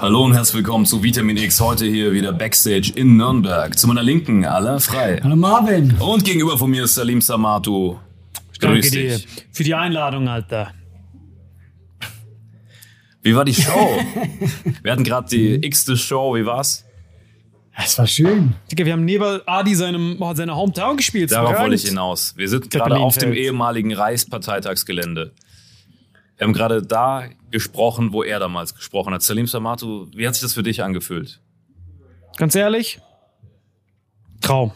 Hallo und herzlich willkommen zu Vitamin X. Heute hier wieder Backstage in Nürnberg. Zu meiner Linken, aller frei. Hallo Marvin. Und gegenüber von mir ist Salim Samatu. Danke Grüß dir dich. für die Einladung, Alter. Wie war die Show? Wir hatten gerade die x-te Show. Wie war's? Es war schön. Digga, wir haben neben Adi seinem, seiner Hometown gespielt. Darauf wollte ich hinaus. Wir sind gerade auf dem ehemaligen Reichsparteitagsgelände. Wir haben gerade da gesprochen, wo er damals gesprochen hat. Salim Samatu, wie hat sich das für dich angefühlt? Ganz ehrlich, Traum.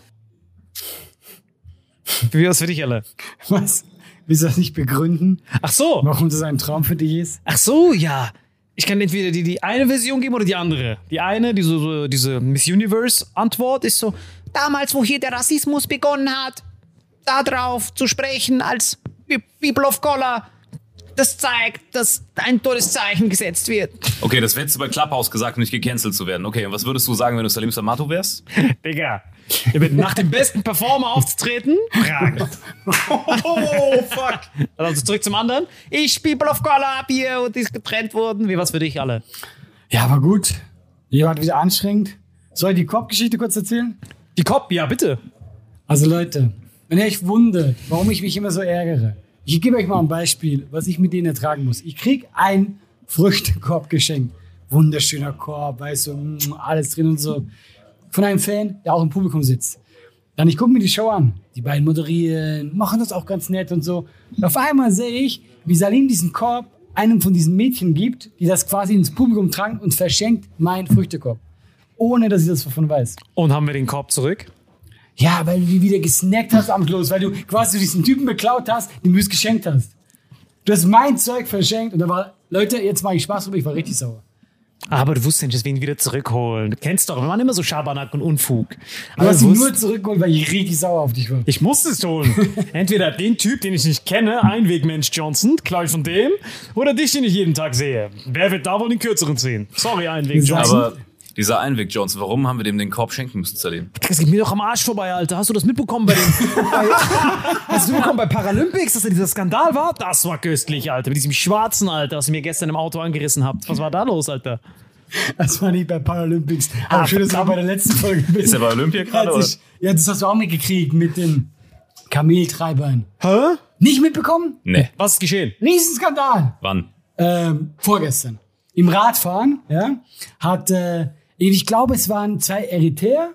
Wie war's für dich, alle? Was? Willst du das nicht begründen, Ach so. warum das ein Traum für dich ist? Ach so, ja. Ich kann entweder die, die eine Version geben oder die andere. Die eine, diese, so, diese Miss Universe-Antwort ist so, damals, wo hier der Rassismus begonnen hat, darauf zu sprechen als People of Color, das zeigt, dass ein Todeszeichen gesetzt wird. Okay, das hättest du bei Clubhouse gesagt, um nicht gecancelt zu werden. Okay, und was würdest du sagen, wenn du Salim Samatu wärst? Digga. Nach dem besten Performer aufzutreten? Frage. Oh, fuck. Also zurück zum anderen. Ich, People of Color, hab hier und die ist getrennt worden. Wie war's für dich alle? Ja, war gut. Ihr wart wieder anstrengend. Soll ich die Kopfgeschichte kurz erzählen? Die Cop, ja, bitte. Also Leute, wenn ihr euch wundert, warum ich mich immer so ärgere, ich gebe euch mal ein Beispiel, was ich mit denen ertragen muss. Ich krieg einen Früchtekorb geschenkt. Wunderschöner Korb, weißt du, mm, alles drin und so. Von einem Fan, der auch im Publikum sitzt. Dann ich gucke mir die Show an. Die beiden moderieren, machen das auch ganz nett und so. Und auf einmal sehe ich, wie Salim diesen Korb einem von diesen Mädchen gibt, die das quasi ins Publikum tragen und verschenkt meinen Früchtekorb. Ohne, dass ich das davon weiß. Und haben wir den Korb zurück? Ja, weil du die wieder gesnackt hast am Schluss, weil du quasi diesen Typen beklaut hast, dem du es geschenkt hast. Du hast mein Zeug verschenkt und da war, Leute, jetzt mache ich Spaß drüber, ich war richtig sauer. Aber du wusstest nicht, dass wir ihn wieder zurückholen. Du kennst doch, wir machen immer so Schabernack und Unfug. Du Aber hast du ihn wusst- nur zurückgeholt, weil ich richtig sauer auf dich war. ich musste es tun. Entweder den Typ, den ich nicht kenne, Einwegmensch Johnson, klar ich von dem, oder dich, den ich jeden Tag sehe. Wer wird da wohl den kürzeren ziehen? Sorry, Einweg Johnson. Aber dieser Einweg, Johnson, warum haben wir dem den Korb schenken müssen, Salim? Das geht mir doch am Arsch vorbei, Alter. Hast du das mitbekommen bei den. bei, hast du mitbekommen bei Paralympics, dass da dieser Skandal war? Das war köstlich, Alter. Mit diesem schwarzen, Alter, was ihr mir gestern im Auto angerissen habt. Was war da los, Alter? Das war nicht bei Paralympics. Aber schön, dass du auch bei der letzten Folge bist. Ist er bei Olympia gerade, oder? Ja, das hast du auch mitgekriegt mit den Kameltreibern. Hä? Nicht mitbekommen? Nee. Was ist geschehen? Riesenskandal. Wann? ähm, vorgestern im Radfahren, ja, hat, äh, ich glaube, es waren zwei Eritreer,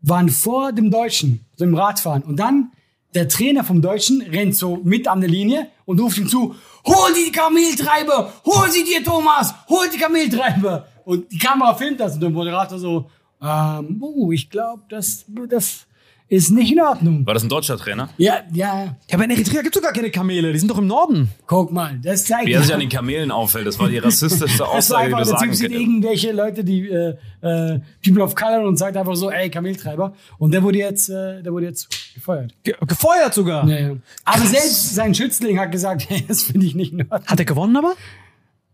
waren vor dem Deutschen, so im Radfahren. Und dann der Trainer vom Deutschen rennt so mit an der Linie und ruft ihm zu, hol die Kameltreiber, hol sie dir, Thomas, hol die Kameltreiber. Und die Kamera filmt das und der Moderator so, ähm, oh, ich glaube, das, das ist nicht in Ordnung. War das ein deutscher Trainer? Ja, ja, Ja, aber in Eritrea gibt es doch gar keine Kamele. Die sind doch im Norden. guck mal, das zeigt Wie er sich an den Kamelen auffällt, das war die rassistischste Das war Aussage, die du sagen sieht könntest. irgendwelche Leute, die äh, äh, People of Color und sagt einfach so, ey, Kameltreiber. Und der wurde jetzt, äh, der wurde jetzt gefeuert. Ge gefeuert sogar. Ja, ja. Aber selbst sein Schützling hat gesagt, hey, das finde ich nicht in Ordnung. Hat er gewonnen aber?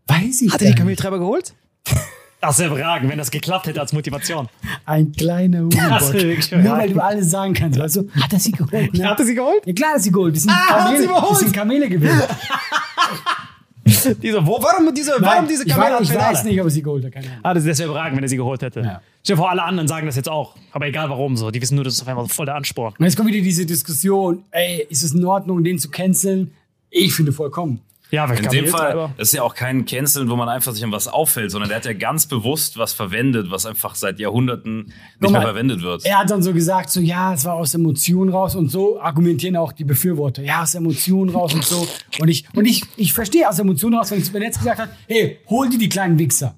Weiß ich Hat er die nicht. Kameltreiber geholt? Das wäre Fragen, wenn das geklappt hätte als Motivation. Ein kleiner ich schon Nur weil du alles sagen kannst, weißt du? Hat er sie geholt? Ne? Hat er sie geholt? Ja klar, hat er sie geholt. Das sind, Ah, hat Kamele, das sind Kamele gewesen. Diese, wo, warum diese, warum Nein, diese ich, Kamele weiß, ich weiß nicht, ob er sie geholt hat. Keine Ahnung. Ah, das, das wäre überragend, wenn er sie geholt hätte. Ja. Stell dir vor, alle anderen sagen das jetzt auch. Aber egal warum so. Die wissen nur, das ist auf einmal voll der Ansporn. Und jetzt kommt wieder diese Diskussion, ey, ist es in Ordnung, den zu canceln? Ich finde vollkommen. Ja, weil In dem Fall, das ist ja auch kein Canceln, wo man einfach sich an was auffällt, sondern der hat ja ganz bewusst was verwendet, was einfach seit Jahrhunderten nicht Guck mehr mal, verwendet wird. Er hat dann so gesagt, so ja, es war aus Emotionen raus und so argumentieren auch die Befürworter. Ja, aus Emotionen raus und so. Und ich, und ich, ich verstehe aus Emotionen raus, wenn er jetzt gesagt hat, hey, hol dir die kleinen Wichser.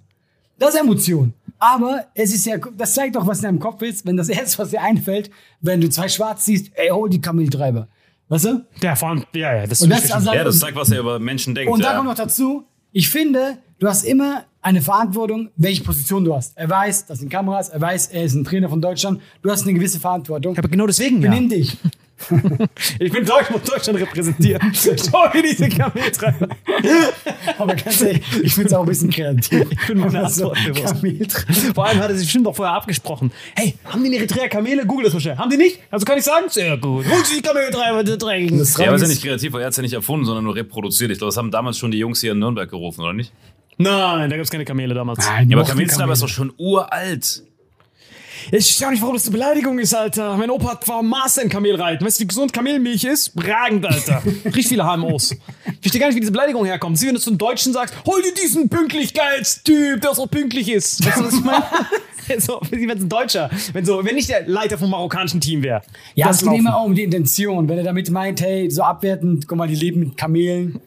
Das ist Emotion. Aber es ist ja, das zeigt doch, was in deinem Kopf ist, wenn das erste, was dir einfällt, wenn du zwei Schwarz siehst, ey, hol die Kameltreiber. Weißt du? Ja, vor allem, ja, ja, das Und ist das, also, Ja, das zeigt, was er über Menschen denkt. und da ja. kommt noch dazu, ich finde, du hast immer eine Verantwortung, welche Position du hast. Er weiß, das sind Kameras, er weiß, er ist ein Trainer von Deutschland. Du hast eine gewisse Verantwortung. aber genau deswegen, ja. Benimm dich. Ich bin Deutsch, muss Deutschland repräsentieren. Schau mir diese Kameltreiber. Aber ganz ehrlich, ich finde es auch ein bisschen kreativ. Ich bin meine so, Antwort. Kameltreiber. Vor allem hat er sich bestimmt auch vorher abgesprochen. Hey, haben die in Eritrea Kamele? Google das mal schnell. Haben die nicht? Also kann ich sagen? Sehr gut. Hol sie die Kameltreiber, die dreckigen. Das Ja, aber ist ja nicht kreativ, weil er hat es ja nicht erfunden, sondern nur reproduziert. Ich glaube, das haben damals schon die Jungs hier in Nürnberg gerufen, oder nicht? Nein, da gab es keine Kamele damals. Nein, Ja, aber Kameltreiber ist Kamel. doch schon uralt. Ich verstehe auch nicht, warum das eine Beleidigung ist, Alter. Mein Opa hat- war Master in Kamelreiten. Weißt du, wie gesund Kamelmilch ist? Bragend, Alter. Riecht viele HMOs. Ich verstehe gar nicht, wie diese Beleidigung herkommt. Sie, wenn du zum Deutschen sagst, hol dir diesen Pünktlichkeitstyp, der so pünktlich ist. Weißt du, was ich meine? so, wie wenn es ein Deutscher, wenn so, wenn nicht der Leiter vom marokkanischen Team wäre. Ja, Das es geht immer um die Intention. Wenn er damit meint, hey, so abwertend, guck mal, die leben mit Kamelen.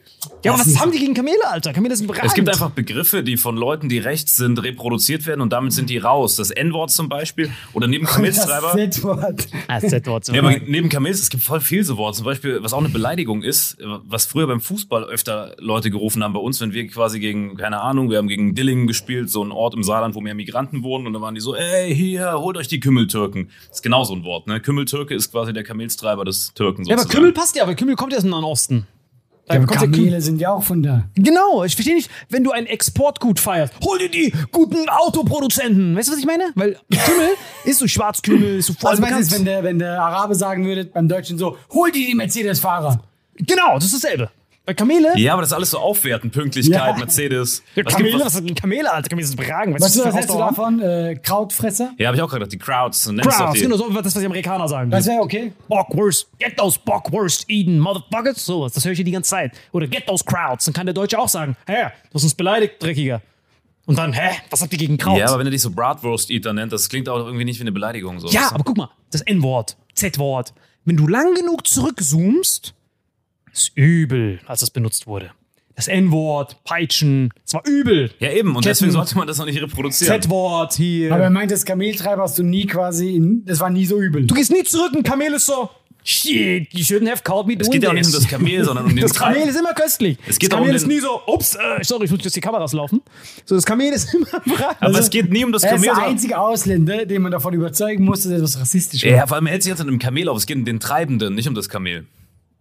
Ja, aber was haben die gegen Kamele, Alter? Kamele sind bragend. Es gibt einfach Begriffe, die von Leuten, die rechts sind, reproduziert werden und damit sind die raus. Das N-Wort zum Beispiel oder neben Das Kameltreiber. Z-Wort. Ah, das Z-Wort. Ja, aber neben Kamels, es gibt voll viel so Worte. Zum Beispiel, was auch eine Beleidigung ist, was früher beim Fußball öfter Leute gerufen haben bei uns, wenn wir quasi gegen, keine Ahnung, wir haben gegen Dillingen gespielt, so ein Ort im Saarland, wo mehr Migranten wohnen, und dann waren die so, ey, hier, holt euch die Kümmeltürken. Das ist genau so ein Wort, ne? Kümmeltürke ist quasi der Kamelstreiber des Türken ja, aber sozusagen. Kümmel passt ja, weil Kümmel kommt ja aus dem Nahen Osten. Ja, aber Kamele sind ja auch von da. Genau, ich verstehe nicht, wenn du ein Exportgut feierst, hol dir die guten Autoproduzenten. Weißt du, was ich meine? Weil Kümmel ist so Schwarzkümmel, ist so voll Also meinst du, wenn der, wenn der Arabe sagen würde, beim Deutschen so, hol dir die Mercedes-Fahrer. Genau, das ist dasselbe. Bei Kamele, Ja, aber das ist alles so aufwerten, Pünktlichkeit, Ja. Mercedes. ja, Was Kamele, gibt- was sind Kamele, Alter? Kamele sind Bragen. Weißt du, das was hältst du davon? Äh, Krautfresser? Ja, habe ich auch gerade gedacht, die Crowds. Crowds, genau, so das, was die Amerikaner sagen. Das wäre okay. Bockwurst, get those Bockwurst eaten, motherfuckers. Sowas, das höre ich hier die ganze Zeit. Oder get those crowds. Dann kann der Deutsche auch sagen, hä, du hast uns beleidigt, Dreckiger. Und dann, hä, was habt ihr gegen Kraut? Ja, aber wenn er dich so Bratwurst-Eater nennt, das klingt auch irgendwie nicht wie eine Beleidigung. So. Ja, aber guck mal, das N-Wort, Z-Wort. Wenn du lang genug zurückzoomst, ist übel, als das benutzt wurde. Das N-Wort, Peitschen, das war übel. Ja, eben. Und Ketten. deswegen sollte man das noch nicht reproduzieren. Z-Wort hier. Aber er meint, das Kameltreiber hast du nie quasi, in, das war nie so übel. du gehst nie zurück, ein Kamel ist so, shit, you shouldn't have called me es geht ja auch nicht um das Kamel, sondern um den Das Kamel Treib- ist immer köstlich. Es geht das um Kamel den- ist nie so, ups, äh, sorry, ich muss jetzt die Kameras laufen. So, das Kamel ist immer bereit. Aber es geht nie um das er ist Kamel. der einzige Ausländer, den man davon überzeugen muss, dass er etwas rassistisch war. Ja, vor allem hält sich jetzt an einem Kamel auf. Es geht um den Treibenden, nicht um das Kamel.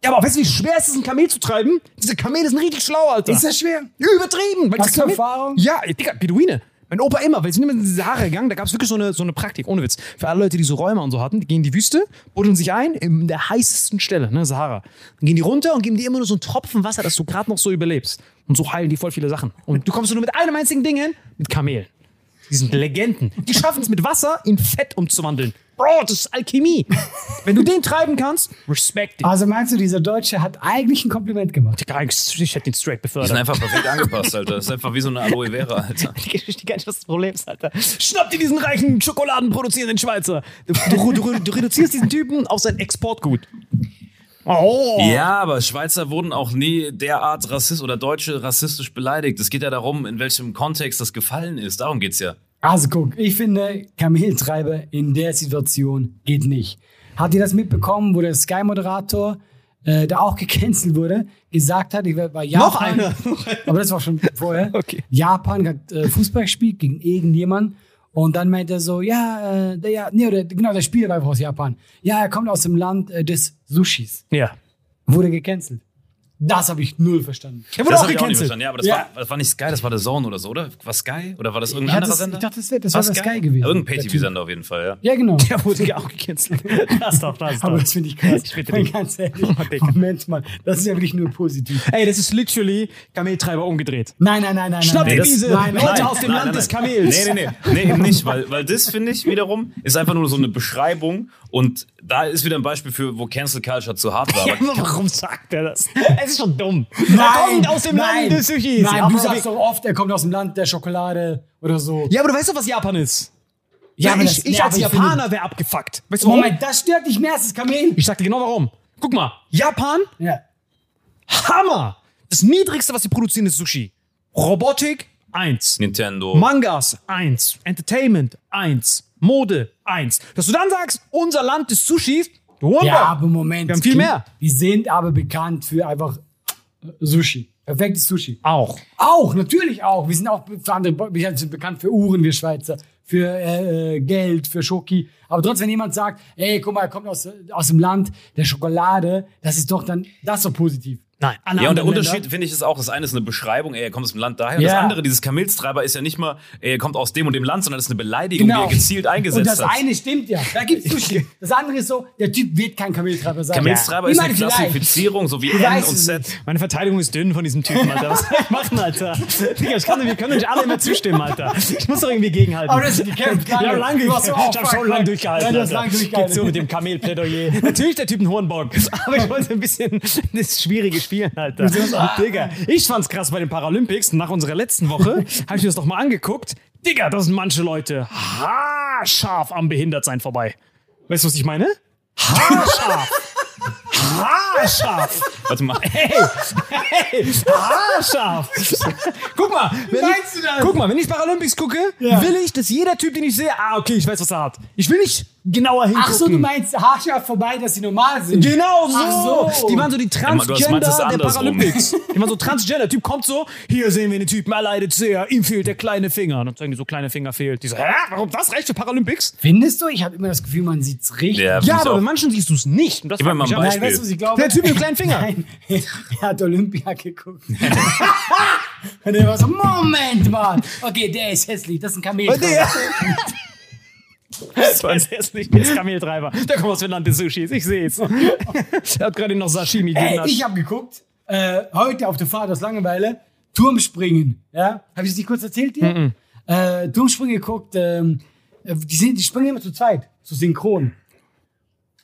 Ja, aber weißt du, wie schwer es ist, ein Kamel zu treiben? Diese Kamele sind richtig schlau, Alter. Ist das schwer? Übertrieben. Weil Hast das du Erfahrung? Ja, Digga, Beduine. Mein Opa immer, weil sie sind immer in die Sahara gegangen, da gab es wirklich so eine, so eine Praktik, ohne Witz. Für alle Leute, die so Räume und so hatten, die gehen in die Wüste, buddeln sich ein, in der heißesten Stelle, ne, Sahara. Dann gehen die runter und geben dir immer nur so einen Tropfen Wasser, dass du gerade noch so überlebst. Und so heilen die voll viele Sachen. Und du kommst nur mit einem einzigen Ding hin, mit Kamelen. Die sind Legenden. Die schaffen es mit Wasser in Fett umzuwandeln. Bro, das ist Alchemie. Wenn du den treiben kannst, respect it. Also meinst du, dieser Deutsche hat eigentlich ein Kompliment gemacht? Digga, ich hätte ihn straight Die sind befördert. einfach perfekt angepasst, Alter. Das ist einfach wie so eine Aloe Vera, Alter. Die Geschichte gar nicht, was das Problem ist, Alter. Schnapp dir diesen reichen Schokoladenproduzierenden Schweizer. Du, du, du, du reduzierst diesen Typen auf sein Exportgut. Oh. Ja, aber Schweizer wurden auch nie derart rassist oder Deutsche rassistisch beleidigt. Es geht ja darum, in welchem Kontext das gefallen ist. Darum geht's ja. Also guck, ich finde, Kameltreiber in der Situation geht nicht. Habt ihr das mitbekommen, wo der Sky-Moderator, äh, der auch gecancelt wurde, gesagt hat, ich war bei Japan. Noch einer. aber das war schon vorher. Okay. Japan hat äh, Fußball gespielt gegen irgendjemand. Und dann meint er so, ja, äh, der, ja, nee, oder, genau, der Spieler war einfach aus Japan. Ja, er kommt aus dem Land äh, des Sushis. Ja. Wurde gecancelt. Das habe ich null verstanden. Er wurde Das auch hab ich auch nicht gecancelt. verstanden. Ja, aber das, Ja. War, das war nicht Sky, das war der Zone oder so, oder? War Sky? Oder war das irgendein Ja, anderer das- Sender? ich dachte, das wär- das war Sky gewesen. Ja, irgendein Der Pay-TV-Sender auf jeden Fall, ja. Ja, genau. Der wurde ja auch gecancelt. Das ist doch, das ist Aber doch. das finde ich krass. Ich bitte dich. Ganz ehrlich. Oh. Moment mal. Das ist ja wirklich nur positiv. Ey, das ist literally Kameltreiber umgedreht. Nein, nein, nein, nein. Schnapp nein. dir das- diese nein, Leute nein, aus dem Land des nein. Kamels. Nee, nee, nee. Nee, eben nicht, weil, weil das, finde ich, wiederum, ist einfach nur so eine Beschreibung und da ist wieder ein Beispiel für, wo Cancel Culture zu hart war. Ja, warum sagt er das? Es ist schon dumm. Nein, er kommt aus dem nein, Land des Sushis. Nein, du sagst doch oft, er kommt aus dem Land der Schokolade oder so. ja, aber du weißt doch, was Japan ist. Ja, Ja, ich, ich als ich finde- Japaner wäre abgefuckt. Weißt du warum? Moment, das stört dich mehr als das Kamel. Ich sag dir genau warum. Guck mal, Japan, Ja. Hammer. Das niedrigste, was sie produzieren, ist Sushi. Robotik, eins. Nintendo. Mangas, eins. Entertainment, eins. Mode, eins. Dass du dann sagst, unser Land des Sushis, du Wumper. Ja, aber Moment. Wir haben viel mehr. Die sind aber bekannt für einfach Sushi. Perfektes Sushi. Auch. Auch, natürlich auch. Wir sind auch für andere, wir sind bekannt für Uhren, wir Schweizer, für äh, äh, Geld, für Schoki. Aber trotzdem, wenn jemand sagt, ey, guck mal, er kommt aus, aus dem Land der Schokolade, das ist doch dann, das ist doch positiv. Nein. Alle Ja, und der Unterschied, Länder- finde ich, ist auch, das eine ist eine Beschreibung, ey, er kommt aus dem Land daher. Und Ja. das andere, dieses Kamelstreiber, ist ja nicht mal, ey, er kommt aus dem und dem Land, sondern das ist eine Beleidigung, Genau. die er gezielt eingesetzt Und das hat. eine stimmt ja. Da gibt's Sushi. Das andere ist so, der Typ wird kein Kameltreiber sein. Kamelstreiber Ich ist eine vielleicht. Klassifizierung, so wie Ich N und Z. nicht. Meine Verteidigung ist dünn von diesem Typen, Alter. Was soll ich machen, Alter? Digga, ich kann, wir können nicht alle immer zustimmen, Alter. Ich muss doch irgendwie gegenhalten. Aber das ist gekämpft. Ja, lange. lange. Du hast so, ich hab schon lange durchgehalten. Ja, du Alter. lange durchgehalten. Geht so mit dem Kamelplädoyer. Natürlich der Typ ein Hornbock. Aber ich wollte ein bisschen das schwierige spielen, Alter. Digga, ich fand's krass bei den Paralympics. Nach unserer letzten Woche habe ich mir das noch mal angeguckt. Digga, da sind manche Leute haarscharf am Behindertsein vorbei. Weißt du, was ich meine? Haarscharf. Haarscharf. Warte mal. Hey, hey, haarscharf. Guck mal, wenn meinst ich, du das? guck mal, wenn ich Paralympics gucke, Ja. will ich, dass jeder Typ, den ich sehe, ah, okay, ich weiß, was er hat. Ich will nicht genauer hingucken. Ach so, du meinst haarscharf vorbei, dass sie normal sind. Genau so. Ach so. Die waren so die du meinst Transgender es der. Paralympics. Die waren so Transgender. Typ kommt so, hier sehen wir den Typen, er leidet sehr, ihm fehlt der kleine Finger. Und dann zeigen die so, kleine Finger fehlt. Die so, hä, warum das reicht für Paralympics? Findest du? Ich habe immer das Gefühl, man sieht's richtig. Ja, Ja, aber bei manchen siehst du es nicht. Und das fuckt mal ein ab. Nein, weißt du, was ich glaube? Der Typ mit dem kleinen Finger. Nein, er hat Olympia geguckt. Und er war so, Moment mal. Okay, der ist hässlich, das ist ein Kamel. Der- Das war jetzt nicht der Kameltreiber. Der kommt aus dem Land des Sushis. Ich sehe es. Er hat gerade noch Sashimi Ey, genascht. ich habe geguckt, äh, heute auf der Fahrt aus Langeweile, Turmspringen. Ja? Habe ich das nicht kurz erzählt dir? Äh, Turmspringen geguckt, ähm, äh, die, sind, die springen immer zu zweit, so synchron.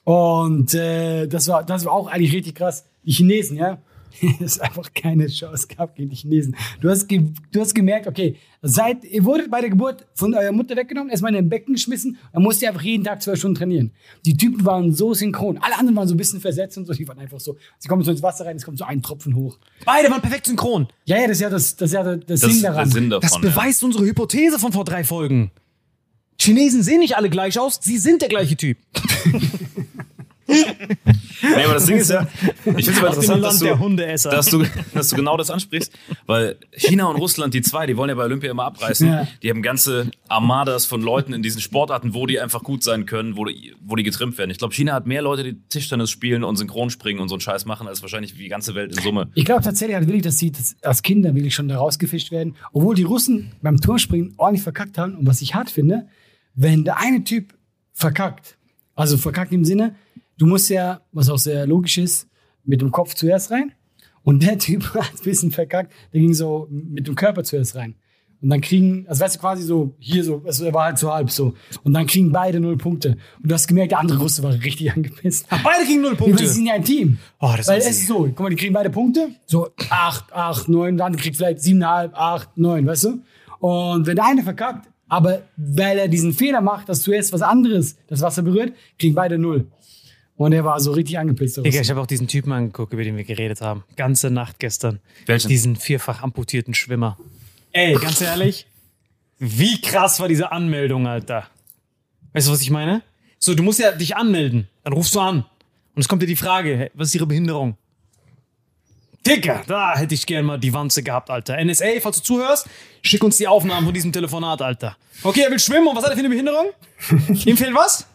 Und äh, das, war, das war auch eigentlich richtig krass. Die Chinesen, ja. es einfach keine Chance gab gegen die Chinesen. Du hast, ge du hast gemerkt, okay, seit ihr wurdet bei der Geburt von eurer Mutter weggenommen, erstmal in den Becken geschmissen, dann musst ihr einfach jeden Tag zwölf Stunden trainieren. Die Typen waren so synchron. Alle anderen waren so ein bisschen versetzt und so, die waren einfach so, sie kommen so ins Wasser rein, es kommt so ein Tropfen hoch. Beide waren perfekt synchron. Ja, ja, das ist ja das, das, ist ja das, Das Sinn ist der daran. Sinn davon. Das ja. beweist unsere Hypothese von vor drei Folgen. Chinesen sehen nicht alle gleich aus, sie sind der gleiche Typ. Nee, aber das Ding ist ja, ich finde es aber interessant, dass du, dass, du, dass du genau das ansprichst, weil China und Russland, die zwei, die wollen ja bei Olympia immer abreißen. Ja. Die haben ganze Armadas von Leuten in diesen Sportarten, wo die einfach gut sein können, wo die, wo die getrimmt werden. Ich glaube, China hat mehr Leute, die Tischtennis spielen und Synchronspringen und so einen Scheiß machen, als wahrscheinlich die ganze Welt in Summe. Ich glaube tatsächlich halt wirklich, dass sie das, als Kinder wirklich schon da rausgefischt werden. Obwohl die Russen beim Turmspringen ordentlich verkackt haben. Und was ich hart finde, wenn der eine Typ verkackt, also verkackt im Sinne, du musst ja, was auch sehr logisch ist, mit dem Kopf zuerst rein. Und der Typ hat ein bisschen verkackt, der ging so mit dem Körper zuerst rein. Und dann kriegen, also weißt du, quasi so, hier so, also er war halt so halb so. Und dann kriegen beide null Punkte. Und du hast gemerkt, der andere Russe war richtig angepisst. Beide kriegen null Die Punkte. sind ja ein Team. Oh, das Weil es ist so, guck mal, die kriegen beide Punkte. So 8, 8, 9, dann kriegt vielleicht 7,5, 8, 9, weißt du? Und wenn der eine verkackt, aber weil er diesen Fehler macht, dass zuerst was anderes das Wasser berührt, kriegen beide null. Und er war so richtig angepisst. Digga, ich habe auch diesen Typen angeguckt, über den wir geredet haben. Ganze Nacht gestern. Welchen? Diesen vierfach amputierten Schwimmer. Ey, ganz ehrlich, wie krass war diese Anmeldung, Alter? Weißt du, was ich meine? So, du musst ja dich anmelden. Dann rufst du an. Und es kommt dir die Frage, hey, was ist ihre Behinderung? Digga, da hätte ich gern mal die Wanze gehabt, Alter. NSA, falls du zuhörst, schick uns die Aufnahmen von diesem Telefonat, Alter. Okay, er will schwimmen und was hat er für eine Behinderung? ihm fehlt was?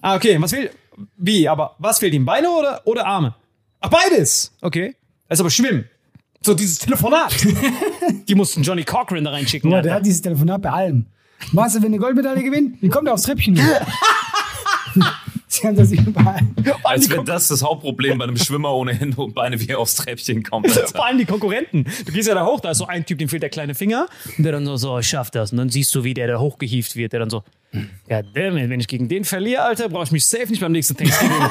Ah, okay, was fehlt? Wie, aber was fehlt ihm? Beine oder, oder Arme? Ach, beides! Okay. Er ist aber schwimmen. So, dieses Telefonat. die mussten Johnny Cochran da reinschicken. Mal, der hat dieses Telefonat bei allem. Weißt du, wenn eine Goldmedaille gewinnt, wie kommt er aufs Treppchen? Haben das überall. Als wäre das das Hauptproblem bei einem Schwimmer ohne Hände und Beine, wie er aufs Treppchen kommt. Alter. Vor allem die Konkurrenten. Du gehst ja da hoch, da ist so ein Typ, dem fehlt der kleine Finger. Und der dann so, so, ich schaff das. Und dann siehst du, wie der da hochgehieft wird. Der dann so, ja, dammit, wenn ich gegen den verliere, Alter, brauche ich mich safe nicht beim nächsten Thanksgiving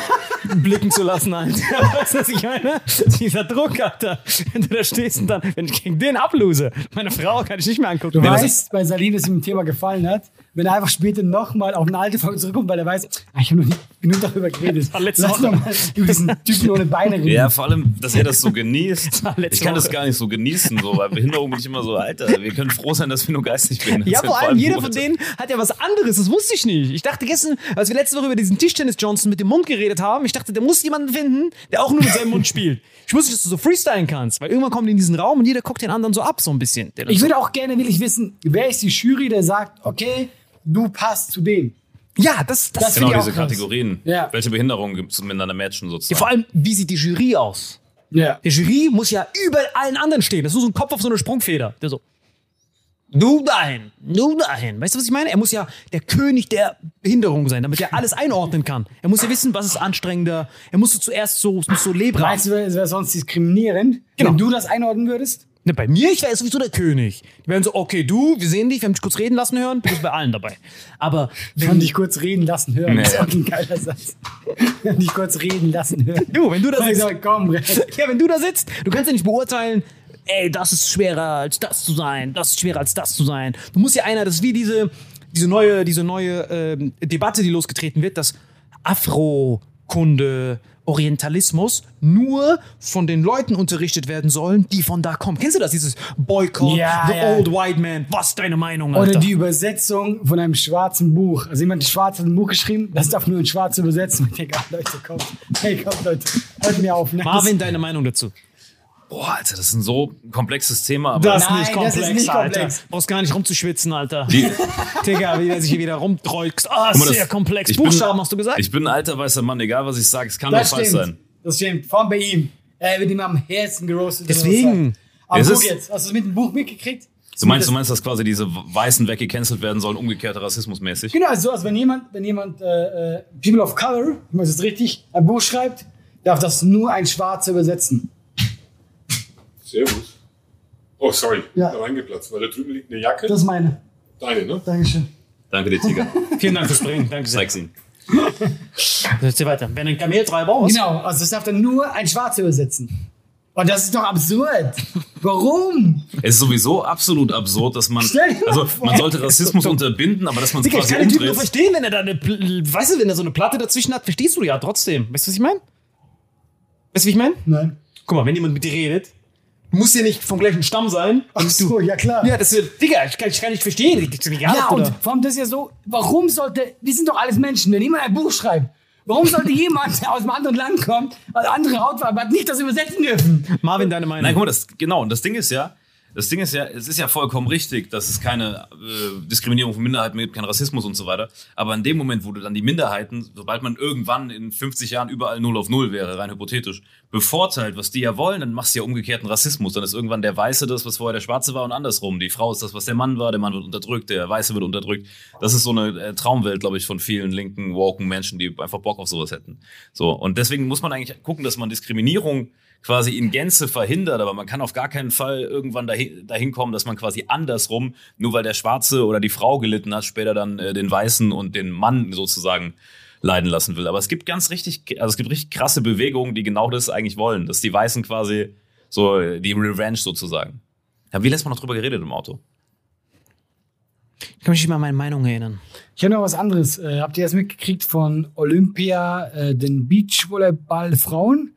blicken zu lassen, Alter. Weißt du, was ich meine? Dieser Druck, Alter. Wenn du da stehst und dann, wenn ich gegen den ablose, meine Frau kann ich nicht mehr angucken. Du Wenn weißt, bei Salim, dass ihm ein Thema gefallen hat, wenn er einfach später nochmal auf eine alte Folge zurückkommt, weil er weiß, ah, ich habe noch nicht genug darüber geredet. letzte Lass Woche. mal über diesen Typen ohne Beine reden. Ja, vor allem, dass er das so genießt. letzte Ich kann das Woche. gar nicht so genießen, so, weil Behinderung bin ich immer so, Alter, wir können froh sein, dass wir nur geistig behindert Ja, sind. vor allem jeder von denen hat ja was anderes. Das wusste ich nicht. Ich dachte gestern, als wir letzte Woche über diesen Tischtennis-Johnson mit dem Mund geredet haben, ich dachte, der muss jemanden finden, der auch nur mit seinem Mund spielt. Ich wusste nicht, dass du so freestylen kannst, weil irgendwann kommen die in diesen Raum und jeder guckt den anderen so ab, so ein bisschen. Ich würde auch gerne wirklich wissen, wer ist die Jury, der sagt, okay, du passt zu dem. ja, das, das, Das Genau, diese. Kategorien. Ja. Welche Behinderungen gibt es miteinander matchen ja, sozusagen? vor allem, wie sieht die Jury aus? Ja. Der Jury muss ja über allen anderen stehen. Das ist nur so ein Kopf auf so eine Sprungfeder. Der so. Du dahin, du dahin. Weißt du, was ich meine? Er muss ja der König der Behinderung sein, damit er alles einordnen kann. Er muss ja wissen, was ist anstrengender. Er muss so zuerst so, muss so lebhaft. Meinst du, es wäre sonst diskriminierend, Genau. wenn du das einordnen würdest? Ne, bei mir, ich wäre sowieso der König. Die wären so, okay, du, wir sehen dich, wir haben dich kurz reden lassen hören, du bist bei allen dabei. Aber Wir haben dich kurz reden lassen hören. Nee. Das ist auch ein geiler Satz. Wir haben dich kurz reden lassen hören. du, wenn du da sitzt, sag, komm, ja, wenn du da sitzt, du kannst ja nicht beurteilen, ey, das ist schwerer als das zu sein, das ist schwerer als das zu sein. Du musst ja einer, das ist wie diese, diese neue, diese neue ähm, Debatte, die losgetreten wird, dass Afrokunde, Orientalismus nur von den Leuten unterrichtet werden sollen, die von da kommen. Kennst du das? Dieses Boycott, Ja, the ja. old white man. Was ist deine Meinung, Alter? Oder die Übersetzung von einem schwarzen Buch. Also jemand schwarz hat ein Buch geschrieben, das darf nur in schwarz übersetzen. Ich denke, ah, Leute, kommt. Hey, kommt, Leute. Hört mir auf. Marvin, deine Meinung dazu? Boah, Alter, das ist ein so komplexes Thema. Aber Das ist Nein, nicht das komplex, ist nicht Alter. komplex. Brauchst gar nicht rumzuschwitzen, Alter. Digga, wie der sich hier wieder rumdreukst. Ah, Guck mal, das- sehr komplex. ich bin- Buchstaben hast du gesagt? Ich bin ein alter weißer Mann, egal was ich sage, es kann das doch falsch sein. Das stimmt. Vor allem bei ihm. Er wird ihm am Herzen gerostet. er Deswegen. Aber Es guck ist- jetzt, hast du es mit dem Buch mitgekriegt? Du meinst, du meinst, dass quasi diese Weißen weggecancelt werden sollen, umgekehrter Rassismusmäßig? Genau, also, also wenn jemand, wenn jemand äh, äh, People of Color, ich weiß es richtig, ein Buch schreibt, darf das nur ein Schwarzer übersetzen. Servus. Oh, sorry, Ja. da reingeplatzt, weil da drüben liegt eine Jacke. Das ist meine. Deine, ne? Dankeschön. Danke dir, Tiger. Vielen Dank fürs Bringen. Danke sehr. Zeig's ihn. Jetzt hier weiter. Wenn ein Kameltreiber aus. Genau, also das darf dann nur ein Schwarzer übersetzen. Und das ist doch absurd. Warum? Es ist sowieso absolut absurd, dass man. Stell dir mal Also, man sollte Rassismus unterbinden, aber dass man es Digga, ich quasi kann den Typen verstehen, wenn er da eine, Pl- weißt du, wenn er so eine Platte dazwischen hat, verstehst du ja trotzdem. Weißt du, was ich meine? Weißt du, wie ich meine? Nein. Guck mal, wenn jemand mit dir redet, muss ja nicht vom gleichen Stamm sein. Ach so, ja klar. Ja, das ist, Digga, ich kann, ich kann nicht verstehen. Ja, du und vor allem das ist ja so, warum sollte, wir sind doch alles Menschen, wenn jemand ein Buch schreibt, warum sollte jemand, der aus einem anderen Land kommt, eine andere Hautfarbe hat, nicht das übersetzen dürfen? Marvin, deine Meinung. Nein, guck mal, das, genau. Und das Ding ist ja, das Ding ist ja, es ist ja vollkommen richtig, dass es keine äh, Diskriminierung von Minderheiten gibt, kein Rassismus und so weiter. Aber in dem Moment, wo du dann die Minderheiten, sobald man irgendwann in 50 Jahren überall null auf null wäre, rein hypothetisch, bevorteilt, was die ja wollen, dann machst du ja umgekehrten Rassismus. Dann ist irgendwann der Weiße das, was vorher der Schwarze war und andersrum. Die Frau ist das, was der Mann war, der Mann wird unterdrückt, der Weiße wird unterdrückt. Das ist so eine äh, Traumwelt, glaube ich, von vielen linken, woken Menschen, die einfach Bock auf sowas hätten. So. Und deswegen muss man eigentlich gucken, dass man Diskriminierung quasi in Gänze verhindert, aber man kann auf gar keinen Fall irgendwann dahin, dahin kommen, dass man quasi andersrum, nur weil der Schwarze oder die Frau gelitten hat, später dann äh, den Weißen und den Mann sozusagen leiden lassen will. Aber es gibt ganz richtig, also es gibt richtig krasse Bewegungen, die genau das eigentlich wollen, dass die Weißen quasi so äh, die Revenge sozusagen. Ja, wie lässt man noch drüber geredet im Auto? Ich kann mich nicht mal an meine Meinung erinnern. Ich habe noch was anderes. Äh, habt ihr das mitgekriegt von Olympia, äh, den Beachvolleyball Frauen?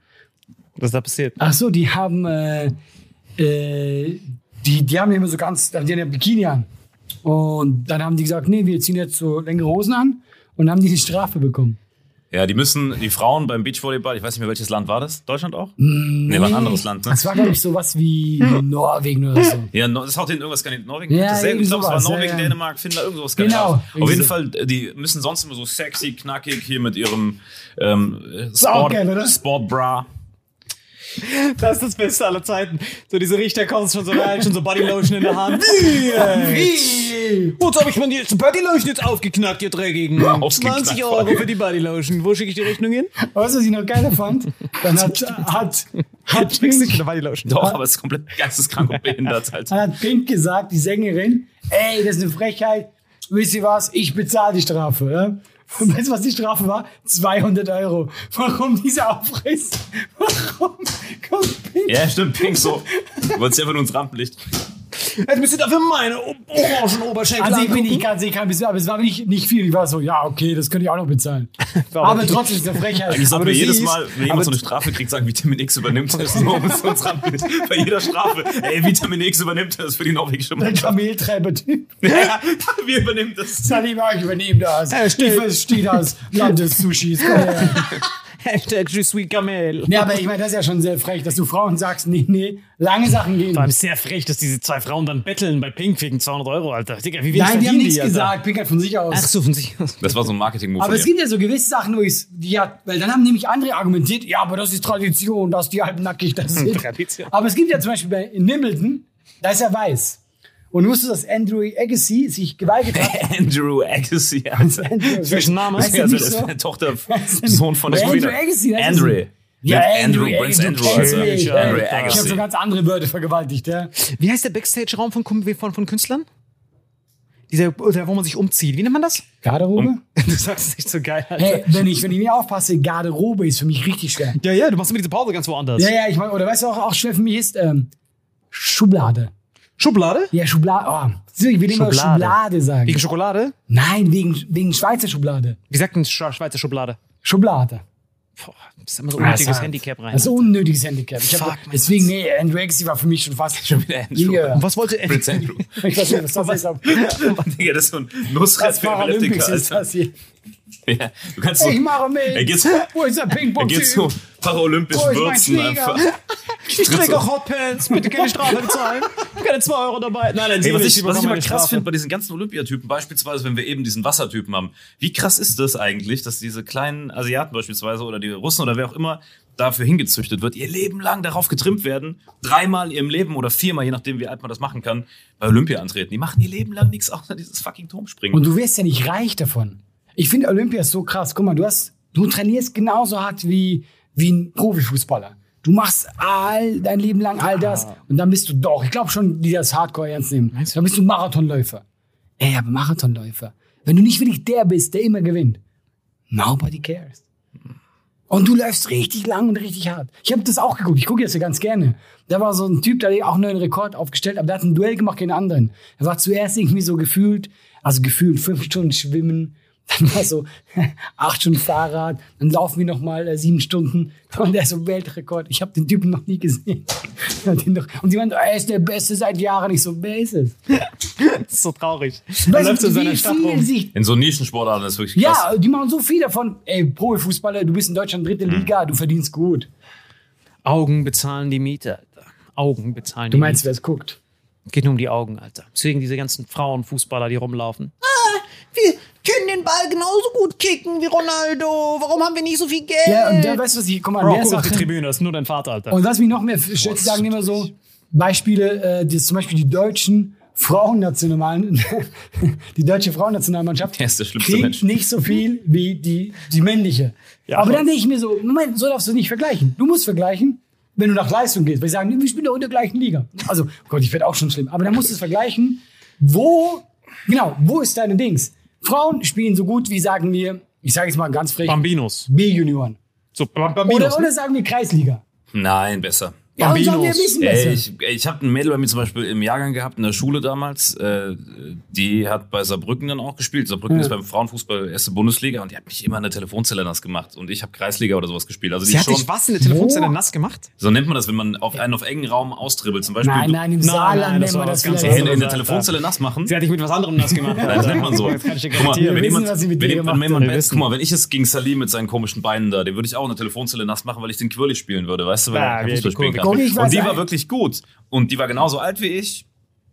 Was ist da passiert? Ach so, die haben, äh, äh, die, die haben immer so ganz, die haben ja Bikini an. Und dann haben die gesagt, nee, wir ziehen jetzt so längere Hosen an und haben die die Strafe bekommen. Ja, die müssen, die Frauen beim Beachvolleyball, ich weiß nicht mehr, welches Land war das? Deutschland auch? Nee, war ein anderes Land, ne? Das war, glaube ich, sowas wie Norwegen oder so. Ja, no, das haut in irgendwas Skandinavien. Norwegen? Ja, dasselbe, ich glaube, es war Norwegen, ja, ja. Dänemark, Finnland, irgendwas Genau, Skandinavien. Auf irgendwie jeden so. Fall, die müssen sonst immer so sexy, knackig hier mit ihrem ähm, Sport, geil, oder? Sportbra. Das ist das Beste aller Zeiten. So diese Richter kommen schon so rein, schon so Bodylotion in der Hand. Wie? Wozu habe ich mir die Bodylotion jetzt aufgeknackt, ihr Dreckigen? Aufgeknackt, 20 vor allem. Euro für die Bodylotion. Wo schicke ich die Rechnung hin? Weißt du, was ich noch geiler fand? Dann hat, hat, hat, Pink, der Bodylotion. Doch, aber es ist komplett geisteskrank und behindert halt. dann hat Pink gesagt, die Sängerin, ey, das ist eine Frechheit. Wisst ihr was? Ich bezahle die Strafe. Ja? Und weißt du, was die Strafe war? 200 Euro. Warum dieser Aufriss? Warum kommt Pink? Ja, stimmt, Pink so. Du wolltest einfach nur ins Rampenlicht. Jetzt müsst ihr dafür meine orangen Oberschenkel Also ich bin nicht ganz sicher, aber es war nicht, nicht viel. Ich war so, ja, okay, das könnte ich auch noch bezahlen. aber trotzdem ist eine Frechheit. Eigentlich sollten wir jedes Mal, wenn jemand so eine Strafe kriegt, sagen, Vitamin X übernimmt das nur um es uns Rampenlicht. Bei jeder Strafe. Ey, Vitamin X übernimmt das für die norwegische Der Mannschaft. Kameltreiber-Typ. Ja, wir übernehmen das. Sag ich übernehme das. Ich stimmt. verstehe das. Land Hashtag Je suis Kamel. Ja, aber ich meine, das ist ja schon sehr frech, dass du Frauen sagst, nee, nee, lange Sachen gehen. Vor allem sehr frech, dass diese zwei Frauen dann betteln bei Pink wegen 200 Euro, Alter. Digga, wie Nein, die haben nichts gesagt. Pink hat von sich aus. Ach so, von sich aus. Das war so ein Marketing-Move aber es gibt ja so gewisse Sachen, wo ich die hat, weil dann haben nämlich andere argumentiert, ja, aber das ist Tradition, dass die halbnackig das sind. Tradition. Aber es gibt ja zum Beispiel bei, in Wimbledon, da ist er weiß. Und wusstest du, dass Andrew Agassi sich geweigert hat? Andrew Agassi, Alter. Andrew, Zwischenname? Heißt der Also, das so? Tochter, Sohn von der Andrew. Agassi, das ist Andre. Ja, Andrew, Andrew, Prince Andrew, Andrew, also. Andrew, Andre Ich habe so Agassi. ganz andere Wörter vergewaltigt, ja. Wie heißt der Backstage-Raum von, von, von, Künstlern? Dieser, wo man sich umzieht. Wie nennt man das? Garderobe? Du sagst es nicht so geil, Alter. Hey, wenn ich, wenn ich nicht aufpasse, Garderobe ist für mich richtig schwer. Ja, ja, du machst immer diese Pause ganz woanders. Ja, ja, ich meine, oder weißt du auch, auch schwer für mich ist, ähm, Schublade. Schublade? Ja, Schublade. Oh, ich will immer Schublade. Schublade sagen. Wegen Schokolade? Nein, wegen, wegen Schweizer Schublade. Wie sagt denn Sch Schweizer Schublade? Schublade. Boah, das ist immer so ein unnötiges Das- Handicap rein. Das ist ein unnötiges Handicap. Ich hab, Fuck, mein deswegen, nee, Andrew Agassi war für mich schon fast. Schon wieder Andrew. Ja. Und was wollte Prince Andrew. Ich weiß nicht, was das ist. Digga, das ist so ein Das Nussrest für Paralympics Epileptiker, ist das hier. Ja, du kannst so, Ich mache mit. er geht, Wo ist der er Ping-Pong? geht so paralympisch würzen einfach. Ich träge auch Hotpants, bitte keine Strafe bezahlen. Keine 2 Euro dabei. Nein, nein, Ey, was ich, was ich immer krass finde bei diesen ganzen Olympiatypen, beispielsweise, wenn wir eben diesen Wassertypen haben, wie krass ist das eigentlich, dass diese kleinen Asiaten beispielsweise oder die Russen oder wer auch immer dafür hingezüchtet wird, ihr Leben lang darauf getrimmt werden, dreimal in ihrem Leben oder viermal, je nachdem, wie alt man das machen kann, bei Olympia antreten. Die machen ihr Leben lang nichts außer dieses fucking Turmspringen. Und du wirst ja nicht reich davon. Ich finde Olympia ist so krass. Guck mal, du hast, du trainierst genauso hart wie, wie ein Profifußballer. Du machst all dein Leben lang all das und dann bist du doch, ich glaube schon, die das Hardcore ernst nehmen. Dann bist du Marathonläufer. Ey, aber Marathonläufer. Wenn du nicht wirklich der bist, der immer gewinnt, nobody cares. Und du läufst richtig lang und richtig hart. Ich habe das auch geguckt. Ich gucke jetzt ja ganz gerne. Da war so ein Typ, der hat auch einen neuen Rekord aufgestellt, aber der hat ein Duell gemacht gegen einen anderen. Er war zuerst irgendwie so gefühlt, also gefühlt fünf Stunden schwimmen, dann war so acht Stunden Fahrrad, dann laufen wir noch mal äh, sieben Stunden und der ist so Weltrekord. Ich habe den Typen noch nie gesehen. Und die meinen, er ist der Beste seit Jahren. Ich so, wer ist es? Das ist so traurig. Weißt läuft so du, in seiner wie Stadt rum. sich In so Nischensportarten ist wirklich krass. ja, die machen so viel davon. Ey, Profifußballer, du bist in Deutschland dritte Mhm. Liga, du verdienst gut. Augen bezahlen die Miete, Alter. Augen bezahlen Du die meinst, Miete. wer es guckt? Geht nur um die Augen, Alter. Deswegen diese ganzen Frauenfußballer, die rumlaufen. Ah, wir können den Ball genauso gut kicken wie Ronaldo. Warum haben wir nicht so viel Geld? Ja, und da weißt du was, ich komm mal an Bro, der guck auf die. Tribüne, das ist nur dein Vater, Alter. Und was mich noch mehr schätzt, sagen immer so Beispiele, äh, das zum Beispiel die deutschen Frauennationalen, die deutsche Frauennationalmannschaft Der ist der schlimmste kriegt Mensch. nicht so viel wie die, die männliche. Ja, Aber aber- dann denke ich mir so, Moment, so darfst du nicht vergleichen. Du musst vergleichen, wenn du nach Leistung gehst. Weil sie sagen, wir spielen doch in der gleichen Liga. Also, Gott, ich werde auch schon schlimm. Aber dann musst du es vergleichen, wo, genau, wo ist deine Dings? Frauen spielen so gut wie, sagen wir, ich sage jetzt mal ganz frech, Bambinos. B-Junioren. So, Bam- Bambinos. Oder, oder sagen wir Kreisliga. Nein, besser. Ja, und sagen wir bisschen besser. Ey, ich ich habe ein Mädel bei mir zum Beispiel im Jahrgang gehabt, in der Schule damals. Äh, die hat bei Saarbrücken dann auch gespielt. Saarbrücken ist beim Frauenfußball erste Bundesliga und die hat mich immer in der Telefonzelle nass gemacht. Und ich habe Kreisliga oder sowas gespielt. Also die Sie hat schon, dich was in der Telefonzelle nass gemacht? so nennt man das, wenn man auf einen auf engen Raum austribbelt. Zum Beispiel Nein, nein, im Nein, Saarland nein, das wir war das was ganz vielleicht. in, in der. Telefonzelle nass machen. Sie hat dich mit was anderem nass gemacht. Alter. Das nennt man so. Guck mal, wenn wissen, jemand, jemand- jemand, wissen. guck mal, ich es gegen Salim mit seinen komischen Beinen da, den würde ich auch in der Telefonzelle nass machen, weil ich den Quirlig spielen würde, weißt du, weil Ja, er Fußball spielen kann. Weiß Und die war wirklich gut. Und die war genauso alt wie ich.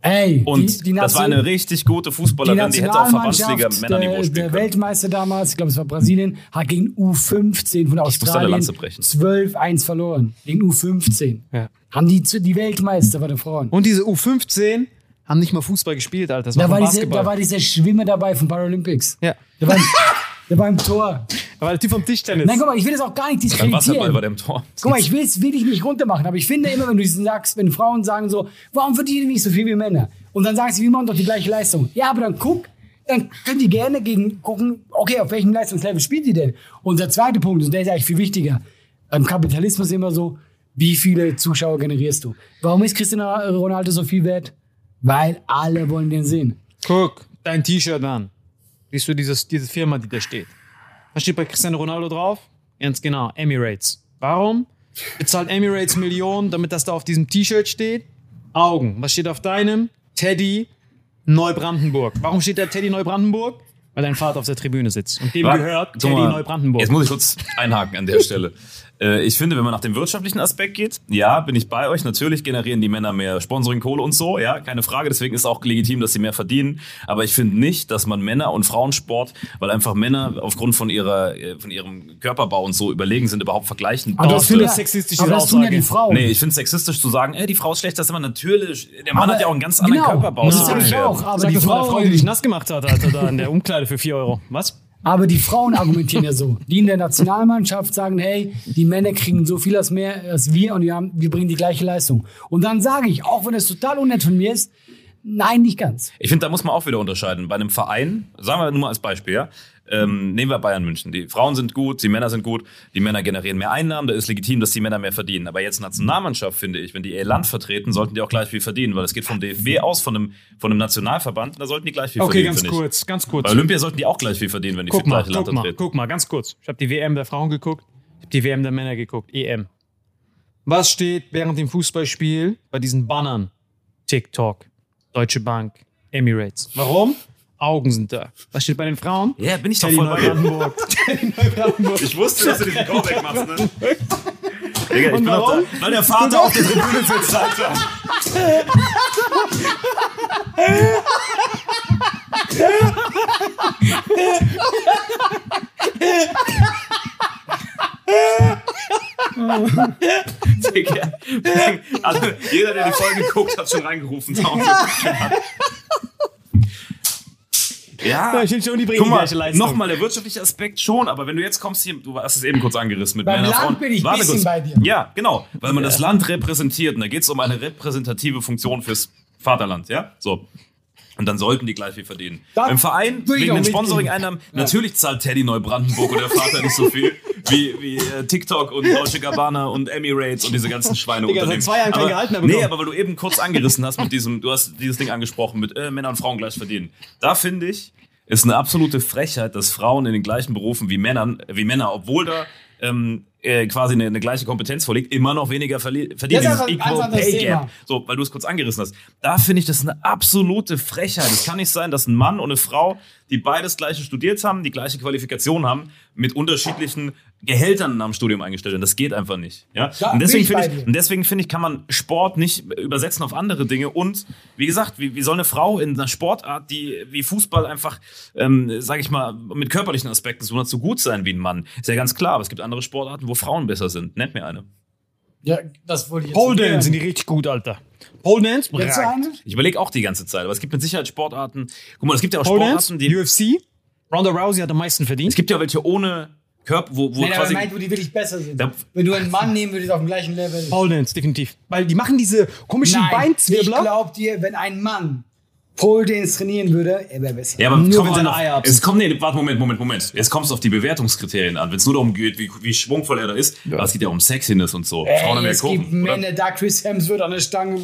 Ey, Und die, die das war eine richtig gute die Fußballerin, die hätte auch Verbandsliga Nationalmannschaft, Männerniveau der, spielen der können. Weltmeister damals, ich glaube es war Brasilien, hat gegen U15 von Australien Lanze brechen. 12-1 verloren. Gegen U15. Ja. Haben die, die Weltmeister bei den Frauen. Und diese U15 haben nicht mal Fußball gespielt, Alter. Das war, da, war diese, Basketball. da war dieser Schwimmer dabei von Paralympics. ja. Der war, der war im Tor. Da war der Typ vom Tischtennis. Nein, guck mal, ich will das auch gar nicht Beim Wasserball war diskreditieren. der im Tor. Guck mal, ich will es wirklich nicht runtermachen, aber ich finde immer, wenn du diesen sagst, wenn Frauen sagen so, warum verdienen die nicht so viel wie Männer? Und dann sagen sie, wir machen doch die gleiche Leistung. Ja, aber dann guck, dann können die gerne gegen gucken, okay, auf welchem Leistungslevel spielt die denn? Und der zweite Punkt, und der ist eigentlich viel wichtiger, beim Kapitalismus immer so, wie viele Zuschauer generierst du? Warum ist Cristiano Ronaldo so viel wert? Weil alle wollen den sehen. Guck, dein T-Shirt an. Siehst du dieses, diese Firma, die da steht? Was steht bei Cristiano Ronaldo drauf? Ganz genau, Emirates. Warum? Bezahlt Emirates Millionen, damit das da auf diesem T-Shirt steht? Augen. Was steht auf deinem? Teddy Neubrandenburg. Warum steht da Teddy Neubrandenburg? Weil dein Vater auf der Tribüne sitzt. Und dem Wa- gehört Teddy mal, Neubrandenburg. Jetzt muss ich kurz einhaken an der Stelle. Äh, ich finde, wenn man nach dem wirtschaftlichen Aspekt geht, ja, bin ich bei euch. Natürlich generieren die Männer mehr Sponsoring, Kohle und so, ja, keine Frage. Deswegen ist auch legitim, dass sie mehr verdienen. Aber ich finde nicht, dass man Männer und Frauensport, weil einfach Männer aufgrund von ihrer, äh, von ihrem Körperbau und so überlegen sind, überhaupt vergleichen. Aber das, tun ja, sexistisch, aber das tun ja die Frauen. Nee, ich finde es sexistisch zu sagen, ey, die Frau ist schlecht, das ist immer natürlich. Der Mann Aber- hat ja auch einen ganz anderen genau, Körperbau. das Das sag ist ich auch. Aber Sag die mal der Frau, die dich nass gemacht hat, Alter, da in der Umkleide für 4 Euro. Was? Aber die Frauen argumentieren ja so. Die in der Nationalmannschaft sagen, hey, die Männer kriegen so viel als mehr als wir und wir, haben, wir bringen die gleiche Leistung. Und dann sage ich, auch wenn es total unnett von mir ist, nein, nicht ganz. Ich finde, da muss man auch wieder unterscheiden. Bei einem Verein, sagen wir nur mal als Beispiel, ja, ähm, nehmen wir Bayern München. Die Frauen sind gut, die Männer sind gut, die Männer generieren mehr Einnahmen, da ist legitim, dass die Männer mehr verdienen. Aber jetzt Nationalmannschaft, finde ich, wenn die ihr Land vertreten, sollten die auch gleich viel verdienen, weil es geht vom DFB aus, von einem, von einem Nationalverband, da sollten die gleich viel Okay, verdienen. ganz finde ich. kurz, ganz kurz. Bei Olympia sollten die auch gleich viel verdienen, wenn die Guck für das mal, gleiche Land guck mal, guck mal, ganz kurz. Ich habe die WM der Frauen geguckt, ich habe die WM der Männer geguckt, EM. Was steht während dem Fußballspiel bei diesen Bannern? TikTok, Deutsche Bank, Emirates. Warum? Augen sind da. Was steht bei den Frauen? Ja, bin ich doch voll. Neubrandenburg. Neubrandenburg. Ich wusste, dass du diesen Callback machst, ne? Digga, ich Und bin da, weil der Vater auf der Tribüne sitzt, Alter. Digga. Also, jeder, der die Folge guckt, hat schon reingerufen. Ja, ich finde schon, die bringen Guck die mal, gleiche Leistung. nochmal der wirtschaftliche Aspekt schon, aber wenn du jetzt kommst hier, du hast es eben kurz angerissen mit Beim Männern, Land Frauen. bin ich Warte bisschen kurz. bei dir. Ja, genau, weil man das Land repräsentiert und da geht es um eine repräsentative Funktion fürs Vaterland, ja? So. Und dann sollten die gleich viel verdienen. Da Im Verein, wegen den. Sponsoring-Einnahmen, natürlich zahlt Teddy Neubrandenburg und der Vater nicht so viel wie, wie äh, TikTok und Deutsche Gabbana und Emirates und diese ganzen Schweine Digga, seit zwei Jahren kein aber, Gehalt mehr Nee, aber weil du eben kurz angerissen hast mit diesem, du hast dieses Ding angesprochen mit äh, Männer und Frauen gleich verdienen. Da finde ich, ist eine absolute Frechheit, dass Frauen in den gleichen Berufen wie Männern, wie Männer, obwohl da ähm, äh, quasi eine, eine gleiche Kompetenz vorliegt, immer noch weniger verdienen. Das ist Dieses ein ganz anderes Thema. So, weil du es kurz angerissen hast. Da finde ich das eine absolute Frechheit. Es kann nicht sein, dass ein Mann und eine Frau, die beides gleiche studiert haben, die gleiche Qualifikation haben, mit unterschiedlichen Gehältern am Studium eingestellt werden. Das geht einfach nicht. Ja? Ja, und deswegen finde ich, und deswegen finde ich, kann man Sport nicht übersetzen auf andere Dinge. Und wie gesagt, wie, wie soll eine Frau in einer Sportart, die wie Fußball einfach, ähm, sage ich mal, mit körperlichen Aspekten so, so gut sein wie ein Mann? Ist ja ganz klar. Aber es gibt andere Sportarten, wo Frauen besser sind. Nennt mir eine. Ja, das wollte ich jetzt Pole Dance sind die richtig gut, Alter. Pole Dance? Ich überlege auch die ganze Zeit, aber es gibt mit Sicherheit Sportarten. Guck mal, es gibt ja auch Pole Dance, Sportarten, die. UFC. Ronda Rousey hat am meisten verdient. Es gibt ja welche ohne Körper, wo, wo Nein, aber quasi. er meint, wo die wirklich besser sind. Da- Wenn du einen Mann nehmen würdest auf dem gleichen Level. Pole Dance, definitiv. Weil die machen diese komischen Nein, ich Beinzwirbler. glaub dir, wenn ein Mann Pole Dance trainieren würde, er wäre besser. ja, aber Nur wenn seine Eier ab Es kommt, nee, warte, Moment, Moment, Moment. Jetzt kommst du auf die Bewertungskriterien an. Wenn es nur darum geht, wie, wie schwungvoll er da ist, aber es geht ja um Sexiness und so. Frauen haben Ey, ja es gibt Kurven. oder? Männer, da Chris Hemsworth an der Stange.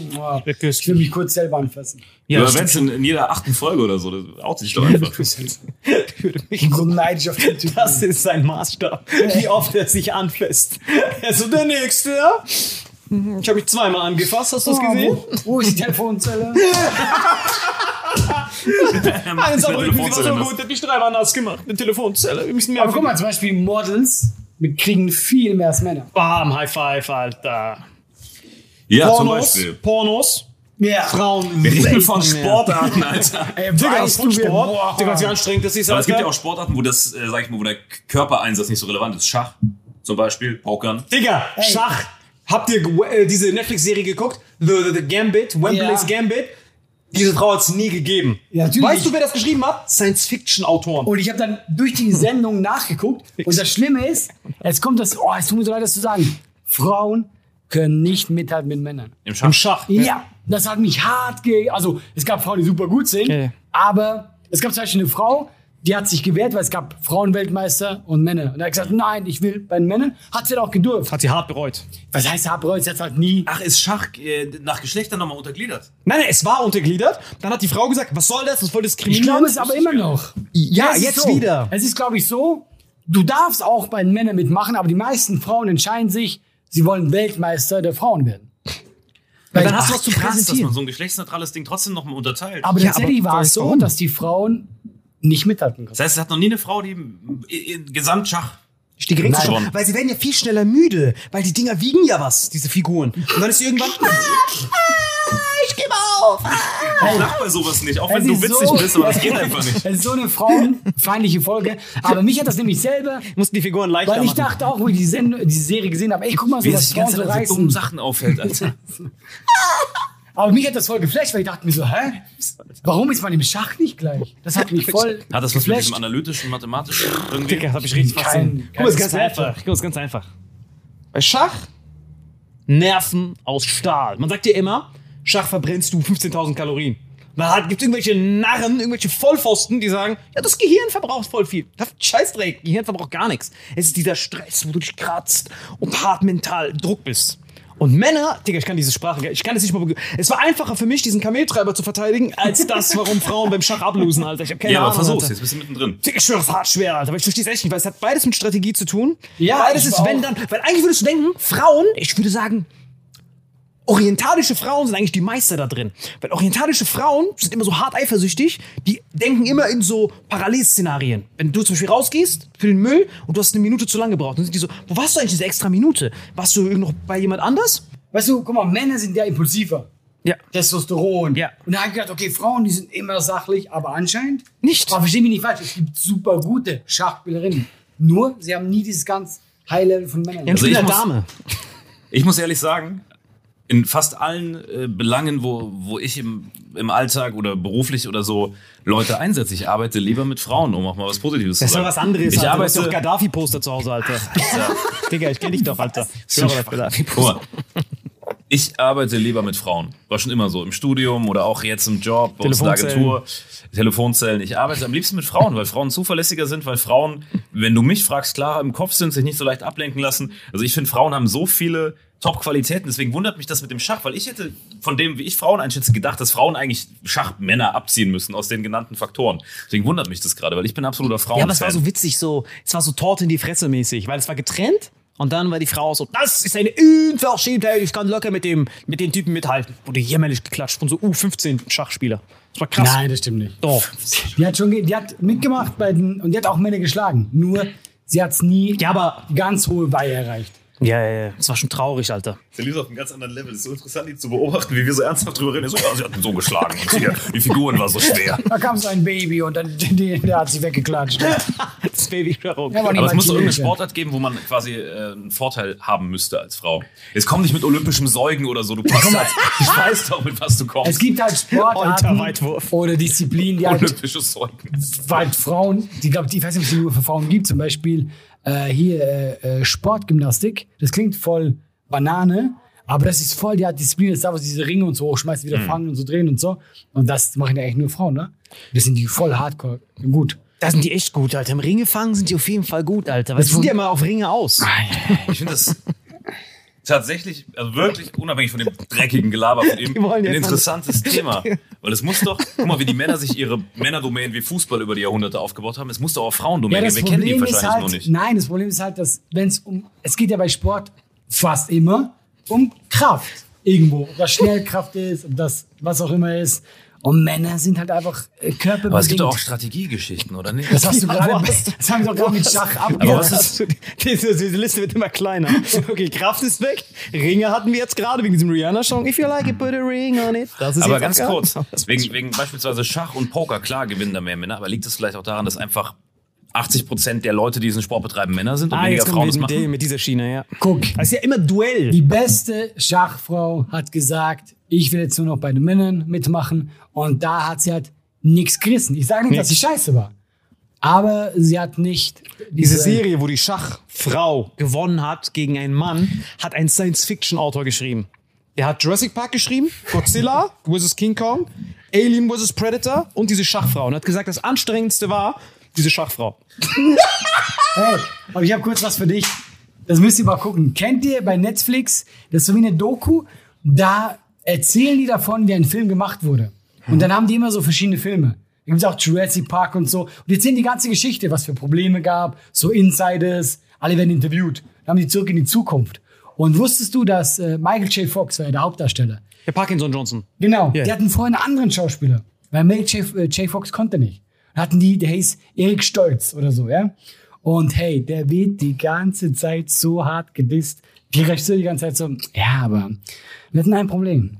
Wirklich. ich will mich kurz selber anfassen. Ja, aber wenn es in, in jeder achten Folge oder so, das out sich doch einfach. Ich würde mich so neidisch auf den Typen. Das ist sein Maßstab, wie oft er sich anfasst. Er so, der Nächste, ja? Mhm, Ich habe mich zweimal angefasst, hast du das Oh, gesehen? wo, wo ist die Telefonzelle? Eins am Rücken, sie war so gut, der hat mich dreimal nass gemacht. Eine Telefonzelle, wir müssen mehr Aber guck mal, zum Beispiel Models kriegen viel mehr als Männer. Bam, High Five, Alter. Ja, zum Pornos, Beispiel. Pornos, Ja. Frauen. Wir reden von. Sportarten, Alter. Ey, Digga, weißt du, Sport. Boah. Digga, wie anstrengend das ist, Aber es gibt ja Alter. auch Sportarten, wo das, äh, sag ich mal, wo der Körpereinsatz nicht so relevant ist. Schach zum Beispiel, Pokern. Digga, Schach. Habt ihr äh, diese Netflix-Serie geguckt? The, the, the Gambit, Wembley's Ja. Gambit? Diese Frau hat es nie gegeben. Ja, weißt du, wer das geschrieben hat? Science-Fiction-Autoren. Und ich habe dann durch die Sendung nachgeguckt. Und das Schlimme ist, jetzt kommt das, oh, es tut mir so leid, das zu sagen. Frauen können nicht mithalten mit Männern. Im Schach. Im Schach. Ja, das hat mich hart ge... Also, es gab Frauen, die super gut sind, Ja. aber es gab zum Beispiel eine Frau, die hat sich gewehrt, weil es gab Frauenweltmeister und Männer. Und er hat gesagt, nein, ich will bei den Männern. Hat sie dann auch gedurft. Hat sie hart bereut. Was heißt Haarbereut? Sie hat halt nie... Ach, ist Schach äh, nach Geschlechtern nochmal untergliedert? Nein, nein, es war untergliedert. Dann hat die Frau gesagt, was soll das? Das ist voll Ich diskriminierend. glaube es aber immer noch. Ja, ist jetzt so. wieder. Es ist, glaube ich, so, du darfst auch bei den Männern mitmachen, aber die meisten Frauen entscheiden sich, sie wollen Weltmeister der Frauen werden. Weil dann hast du Ach, was zu krass, dass präsentieren. man so ein geschlechtsneutrales Ding trotzdem nochmal unterteilt. Aber Ja, tatsächlich aber war es so, warum? dass die Frauen nicht mithalten konnten. Das heißt, es hat noch nie eine Frau, die im, im Gesamtschach Die Nein. schon, weil sie werden ja viel schneller müde, weil die Dinger wiegen ja was, diese Figuren. Und dann ist sie irgendwann. ich gebe auf. Ich lach bei sowas nicht, auch wenn du witzig so- bist, aber das geht einfach nicht. Es ist so eine frauenfeindliche Folge. Aber mich hat das nämlich selber, Mussten die Figuren leichter weil ich machen. dachte auch, wo ich die, Send die Serie gesehen habe, ey, guck mal, so Wie was sich die ganze Frauen so Zeit so dummen reißen. Sachen auffällt, Alter. Aber mich hat das voll geflasht, weil ich dachte mir so, hä? Warum ist man im Schach nicht gleich? Das hat mich voll Hat das was mit geflasht. diesem analytischen, mathematischen irgendwie? Digga, das hab ich richtig Kein- fasziniert. Guck mal, ist ganz einfach. Guck mal, ist ganz einfach. Bei Schach Nerven aus Stahl. Man sagt dir immer, Schach verbrennst du 15.000 Kalorien. Da gibt es irgendwelche Narren, irgendwelche Vollpfosten, die sagen, ja, das Gehirn verbraucht voll viel. Das Scheißdreck, Gehirn verbraucht gar nichts. Es ist dieser Stress, wo du dich kratzt und hart mental Druck bist. Und Männer, Digga, ich kann diese Sprache, ich kann es nicht mal. Es war einfacher für mich, diesen Kameltreiber zu verteidigen, als das, warum Frauen beim Schach ablosen, Alter. Ich hab keine Ja, aber Ahnung. versuch's, Alter. jetzt bist du mittendrin. Digga, Ich schwöre, es ist hart schwer, Alter. Aber ich verstehe es echt nicht, weil es hat beides mit Strategie zu tun. Ja, beides ich ist, auch. wenn dann. Weil eigentlich würdest du denken, Frauen, ich würde sagen, orientalische Frauen sind eigentlich die Meister da drin. Weil orientalische Frauen sind immer so hart eifersüchtig, die denken immer in so Parallelszenarien. Wenn du zum Beispiel rausgehst für den Müll und du hast eine Minute zu lange gebraucht, dann sind die so, wo warst du eigentlich diese extra Minute? Warst du noch bei jemand anders? Weißt du, guck mal, Männer sind ja impulsiver. Ja. Testosteron. Ja. Und da habe ich gedacht, okay, Frauen, die sind immer sachlich, aber anscheinend Nicht. Aber versteh mich nicht falsch, es gibt super gute Schachspielerinnen. Nur, sie haben nie dieses ganz High-Level von Männern. Ja, Also ich bin ich eine muss- Dame. Ich muss ehrlich sagen, in fast allen äh, Belangen, wo, wo ich im, im Alltag oder beruflich oder so Leute einsetze, ich arbeite lieber mit Frauen, um auch mal was Positives Das zu ist sagen. doch was anderes, Ich Alter. Du hast doch arbeite, Gaddafi-Poster zu Hause, Alter. Digga, ich kenn dich doch, Alter. Ich das Gaddafi-Poster. Ich arbeite lieber mit Frauen. War schon immer so. Im Studium oder auch jetzt im Job, bei uns in der. Agentur, Telefonzellen. Ich arbeite am liebsten mit Frauen, weil Frauen zuverlässiger sind, weil Frauen, wenn du mich fragst, klarer im Kopf sind, sich nicht so leicht ablenken lassen. Also ich finde, Frauen haben so viele Top-Qualitäten. Deswegen wundert mich das mit dem Schach, weil ich hätte von dem, wie ich Frauen einschätze, gedacht, dass Frauen eigentlich Schachmänner abziehen müssen aus den genannten Faktoren. Deswegen wundert mich das gerade, weil ich bin absoluter Frauen. Ja, aber es war so witzig, so, es war so Torte in die Fresse mäßig, weil es war getrennt und dann war die Frau so, das ist eine Unverschämtheit, ich kann locker mit dem, mit den Typen mithalten. Wurde jämmerlich geklatscht von so U15 Schachspieler. Das war krass. Nein, das stimmt nicht. Doch. Die hat schon, die hat mitgemacht bei den, und die hat auch Männer geschlagen. Nur, sie hat es nie Ja, aber, ganz hohe Weihe erreicht. Ja, ja, ja, das war schon traurig, Alter. Der Lisa auf einem ganz anderen Level. Es ist so interessant, ihn zu beobachten, wie wir so ernsthaft drüber reden. So, ja, sie hat ihn so geschlagen. Und hier, die Figuren war so schwer. Da kam so ein Baby und dann der, der hat sie weggeklatscht. Das Baby war auch. Ja, aber es muss doch irgendeine. Sportart geben, wo man quasi äh, einen Vorteil haben müsste als Frau. Jetzt komm nicht mit olympischem Säugen oder so. Du passt halt. Ich weiß doch, mit was du Es kommst. gibt halt Sportarten oder Disziplinen, die halt Olympisches Säugen. weil Frauen, die glaube ich weiß nicht, ob es die nur für Frauen gibt, zum Beispiel äh, hier äh, äh, Sportgymnastik. Das klingt voll Banane, aber das ist voll die Art Disziplin, das ist da, wo sie diese Ringe und so hochschmeißen, wieder fangen und so drehen und so. Und das machen ja eigentlich nur Frauen, ne? Das sind die voll hardcore gut. Da sind die echt gut, Alter. Im Ringe fangen sind die auf jeden Fall gut, Alter. Sie sind ja immer auf Ringe aus. Ich finde das tatsächlich, also wirklich unabhängig von dem dreckigen Gelaber von wollen ein interessantes Thema. Weil es muss doch, guck mal, wie die Männer sich ihre Männerdomänen wie Fußball über die Jahrhunderte aufgebaut haben. Es muss doch auch Frauendomänen geben. Wir kennen die wahrscheinlich halt, nur nicht. nein, das Problem ist halt, dass wenn es um, es geht ja bei Sport fast immer um Kraft irgendwo, ob das Schnellkraft ist, ob das was auch immer ist. Und Männer sind halt einfach äh, körperbedingt. Aber es gibt doch auch Strategiegeschichten, oder nicht? Das hast du gerade, das haben wir doch gerade mit Schach Aber abgehört. was ist- diese, diese Liste wird immer kleiner. Okay, Kraft ist weg. Ringe hatten wir jetzt gerade wegen diesem Rihanna-Song. If you like it, put a ring on it. Das ist Aber ganz kurz, wegen, wegen beispielsweise Schach und Poker, klar gewinnen da mehr Männer, aber liegt es vielleicht auch daran, dass einfach 80 Prozent der Leute, die diesen Sport betreiben, Männer sind und Ah, weniger Frauen das machen? mit dieser Schiene, ja. Guck, Das ist ja immer Duell. die beste Schachfrau hat gesagt, ich will jetzt nur noch bei den Männern mitmachen. Und da hat sie halt nichts gerissen. Ich sage nicht, dass sie scheiße war. Aber sie hat nicht Diese diese, Serie, wo die Schachfrau gewonnen hat gegen einen Mann, hat ein Science-Fiction-Autor geschrieben. Der hat Jurassic Park geschrieben, Godzilla vs. King Kong, Alien vs. Predator und diese Schachfrau. Und hat gesagt, das Anstrengendste war diese Schachfrau. Hey, aber ich habe kurz was für dich. Das müsst ihr mal gucken. Kennt ihr bei Netflix, das ist so wie eine Doku, da erzählen die davon, wie ein Film gemacht wurde. Und dann haben die immer so verschiedene Filme. Da gibt es auch Jurassic Park und so. Und die erzählen die ganze Geschichte, was für Probleme gab, so Insiders, alle werden interviewt. Dann haben die zurück in die Zukunft. Und wusstest du, dass äh, Michael J. Fox war ja der Hauptdarsteller? Der Parkinson Johnson. Genau, Ja. die hatten vorher einen anderen Schauspieler, weil Michael J. äh, J. Fox konnte nicht. Da hatten die, der hieß Erik Stolz oder so, ja. Und hey, der wird die ganze Zeit so hart gedisst. Die Regisseur die ganze Zeit so, ja, aber wir hatten ein Problem.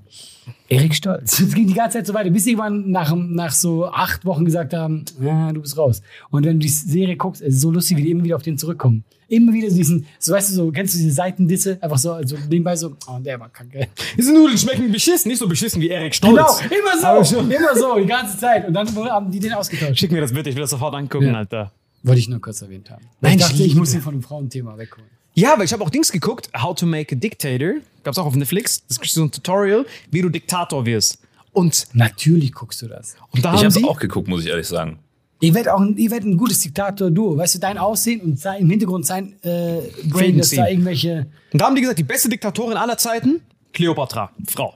Erik Stolz. Es ging die ganze Zeit so weiter, bis sie irgendwann nach, nach so acht Wochen gesagt haben, ja, du bist raus. Und wenn du die Serie guckst, es ist so lustig, wie die immer wieder auf den zurückkommen. Immer wieder diesen, so weißt du, so, kennst du diese Seitendisse? Einfach so, also nebenbei so, oh, der war kacke. Diese Nudeln schmecken beschissen, nicht so beschissen wie Erik Stolz. Genau, immer so, immer so, die ganze Zeit. Und dann haben die den ausgetauscht. Schick mir das bitte, ich will das sofort angucken, Ja. Alter. Wollte ich nur kurz erwähnt haben. Nein, ich dachte, ich ich muss ihn von dem Frauenthema wegholen. Ja, aber ich habe auch Dings geguckt, How to Make a Dictator. Gab's auch auf Netflix. Das ist so ein Tutorial, wie du Diktator wirst. Und, Natürlich guckst du das. und da Ich habe die, auch geguckt, muss ich ehrlich sagen. Ihr werdet auch ein, ihr werdet ein gutes Diktator-Duo. Weißt du, dein Aussehen und sein, im Hintergrund sein äh, Brain, dass da irgendwelche. und da haben die gesagt, die beste Diktatorin aller Zeiten, Cleopatra, Frau.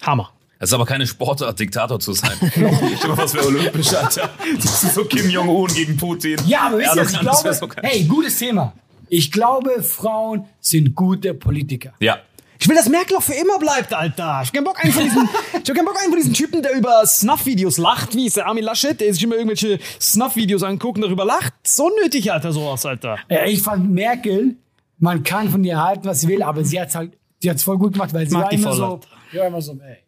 Hammer. Das ist aber keine Sportart, Diktator zu sein. ich glaube, was wäre olympisch, Alter. Das ist so Kim Jong-un gegen Putin. Ja, aber wisst ihr, ich Erdogan, das wär glaube, so hey, gutes Thema. Ich glaube, Frauen sind gute Politiker. Ja. Ich will, dass Merkel auch für immer bleibt, Alter. Ich hab keinen Bock, einen von diesen, ich hab keinen Bock, einen von diesen Typen, der über Snuff-Videos lacht, wie ist der Armin Laschet, der sich immer irgendwelche Snuff-Videos anguckt und darüber lacht. So nötig, Alter, sowas, Alter. Ja, ich fand Merkel, man kann von ihr halten, was sie will, aber sie hat's halt, sie hat's voll gut gemacht, weil sie Mag war die immer voll, so, ja, immer so, ey.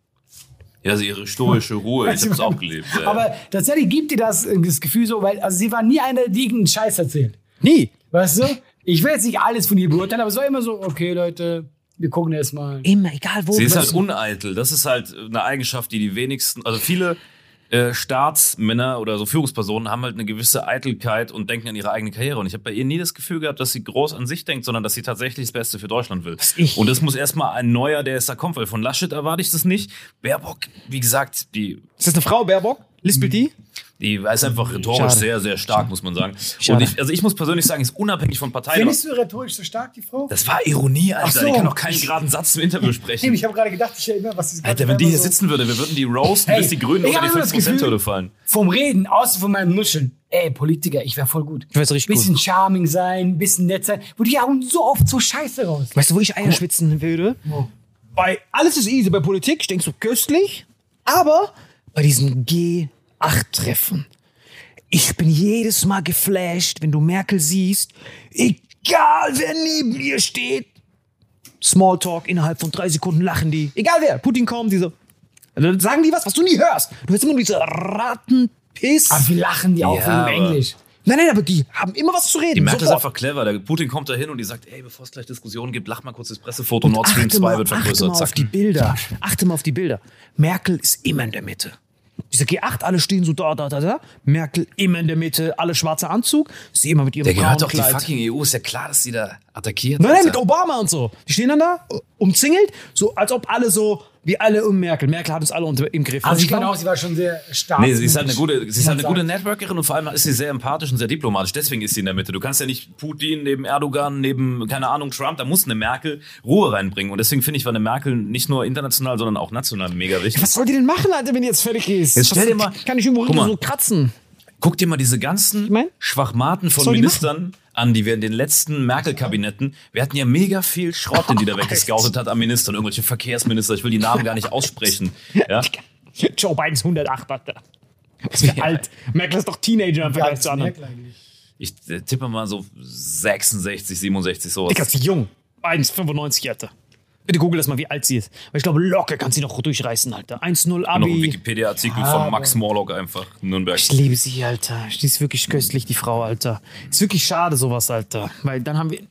Ja, also ihre stoische Ruhe. Ich hab's auch gelebt. ey. Aber tatsächlich gibt dir das, äh, das Gefühl so, weil also sie war nie eine, die irgendeinen Scheiß erzählt. Nie. Weißt du? Ich will jetzt nicht alles von ihr beurteilen, aber es war immer so, okay, Leute, wir gucken erst mal. Immer, egal wo. Sie ist halt uneitel. Das ist halt eine Eigenschaft, die die wenigsten, also viele äh, Staatsmänner oder so Führungspersonen haben halt eine gewisse Eitelkeit und denken an ihre eigene Karriere. Und ich habe bei ihr nie das Gefühl gehabt, dass sie groß an sich denkt, sondern dass sie tatsächlich das Beste für Deutschland will. ich- Und das muss erstmal ein neuer, der es da kommt, weil von Laschet erwarte ich das nicht. Baerbock, wie gesagt, die Ist das eine Frau, Baerbock? Lispelt die? Die ist einfach rhetorisch Schade. sehr, sehr stark, muss man sagen. Schade. Und ich, also ich muss persönlich sagen, ist unabhängig von Partei. Findest du rhetorisch so stark, die Frau? Das war Ironie, Alter. So. Die kann doch keinen geraden Satz im Interview sprechen. Ich habe gerade gedacht, ich immer, was sie Alter, wenn die hier sitzen würde, wir würden die roasten, Hey, bis die Grünen ich unter die hab immer das 5%-Hürde Gefühl- fallen. Vom Reden, außer von meinem Nuscheln. Ey, Politiker, ich wäre voll gut. Ich weiß richtig Bisschen charming sein, bisschen nett sein. Wo die hauen so oft so Scheiße raus. Weißt du, wo ich Eier schwitzen würde? Bei alles ist easy bei Politik, ich denke so köstlich, aber bei diesen G8-Treffen. Ich bin jedes Mal geflasht, wenn du Merkel siehst, egal wer neben ihr steht. Smalltalk, innerhalb von drei Sekunden lachen die. Egal wer, Putin kommt, diese. Dann sagen die was, was du nie hörst. Du hörst immer nur diese Rattenpiss. Aber wie lachen die auch Ja, wegen Englisch? Nein, nein, aber die haben immer was zu reden. Die Merkel ist einfach clever. Der Putin kommt da hin und die sagt, ey, bevor es gleich Diskussionen gibt, lach mal kurz das Pressefoto, Nord Stream achte 2 mal, wird achte vergrößert. mal auf die Bilder. Achte mal auf die Bilder. Merkel ist immer in der Mitte. Diese G8, alle stehen so da, da, da, da. Merkel immer in der Mitte, alle schwarzer Anzug. Sie immer mit ihrem Der gehört doch die Kleid. fucking EU. Ist ja klar, dass die da attackiert. Nein, nein, mit Obama und so. Die stehen dann da, umzingelt, so als ob alle so, wie alle um Merkel. Merkel hat uns alle unter, im Griff. Also Und ich fand glaub- auch, sie war schon sehr stark. Nee, sie ist halt eine gute, sie ist halt eine gute. Networkerin und vor allem ist sie sehr empathisch und sehr diplomatisch. Deswegen ist sie in der Mitte. Du kannst ja nicht Putin neben Erdogan, neben, keine Ahnung, Trump, da muss eine Merkel Ruhe reinbringen. Und deswegen finde ich, war eine Merkel nicht nur international, sondern auch national mega wichtig. Was soll die denn machen, Alter, wenn die jetzt fertig ist? Jetzt stell dir mal- Kann ich irgendwo mal. so kratzen? Guck dir mal diese ganzen mein, Schwachmaten von Ministern an, die wir in den letzten Merkel-Kabinetten, wir hatten ja mega viel Schrott, den die da weggescoutet hat am Ministern, irgendwelche Verkehrsminister, ich will die Namen gar nicht aussprechen. Ja? Joe Biden ist 108, Alter. Was für alt. Merkel ist doch Teenager im Vergleich zu ist anderen. Ich äh, tippe mal so 66, 67, sowas. Digga, ist jung. 1,95, Alter. Bitte google das mal, wie alt sie ist. Weil ich glaube, locker kann sie noch durchreißen, Alter. 1,0 noch ein Abi. Wikipedia-Artikel Ah, von Max Morlock einfach, Nürnberg. Ich liebe sie, Alter. Die ist wirklich köstlich, die Frau, Alter. Ist wirklich schade, sowas, Alter. Weil dann haben wir.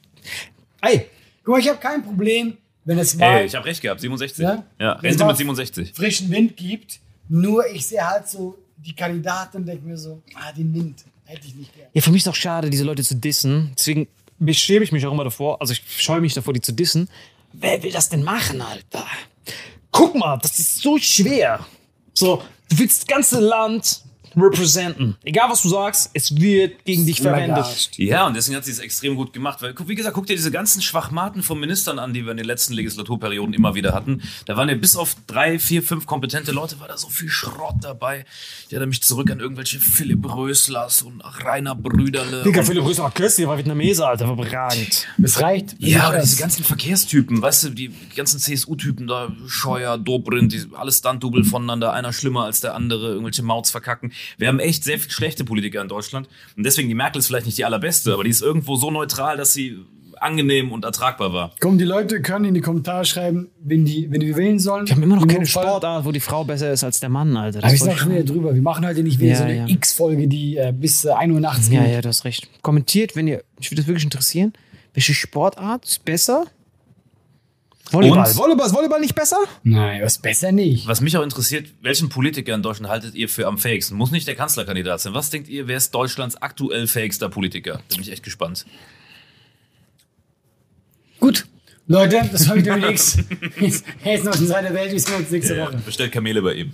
Ey, Guck mal, ich habe kein Problem, wenn es mal Ey, ich habe recht gehabt, 67. Ja? Ja, Rente mit 67. frischen Wind gibt. Nur ich sehe halt so die Kandidaten und denke mir so, ah, den Wind hätte ich nicht gern. ja, für mich ist es auch schade, diese Leute zu dissen. Deswegen schäme ich mich auch immer davor. Also ich scheue mich davor, die zu dissen. Wer will das denn machen, Alter? Guck mal, das ist so schwer. So, du willst das ganze Land representen. Egal, was du sagst, es wird gegen dich verwendet. Ja, und deswegen hat sie es extrem gut gemacht. Weil, guck, wie gesagt, guck dir diese ganzen Schwachmaten von Ministern an, die wir in den letzten Legislaturperioden immer wieder hatten. Da waren ja bis auf drei, vier, fünf kompetente Leute, war da so viel Schrott dabei. Ich erinnere mich zurück an irgendwelche Philipp Röslers und Rainer Brüderle. Digga, Philipp Rösler war köstlich, der war Vietnameser, Alter, überragend. Es reicht. ja, Das- diese ganzen Verkehrstypen, weißt du, die ganzen CSU-Typen da, Scheuer, Dobrindt, die, alles Stunt-Double voneinander, einer schlimmer als der andere, irgendwelche Mauts verkacken. Wir haben echt sehr viele schlechte Politiker in Deutschland. Und deswegen, die Merkel ist vielleicht nicht die allerbeste, aber die ist irgendwo so neutral, dass sie angenehm und ertragbar war. Komm, die Leute können in die Kommentare schreiben, wenn die, wenn die wählen sollen. Wir haben immer noch keine Sportart, wo die Frau besser ist als der Mann, Alter. Aber Das sind voll auch schon wieder drüber. Wir machen heute nicht wieder Ja, so eine ja. X-Folge, die äh, bis äh, 1 Uhr nachts Ja, geht. ja, du hast recht. Kommentiert, wenn ihr, ich würde das wirklich interessieren, welche Sportart ist besser? Volleyball. Und- Volleyball ist Volleyball nicht besser? Nein, was besser nicht. Was mich auch interessiert, welchen Politiker in Deutschland haltet ihr für am fähigsten? Muss nicht der Kanzlerkandidat sein. Was denkt ihr, wer ist Deutschlands aktuell fähigster Politiker? Bin ich echt gespannt. Gut, Leute, das war wieder nichts. Jetzt, noch in seiner Welt, wir sehen uns nächste Ja, Woche. bestellt Kamele bei ihm.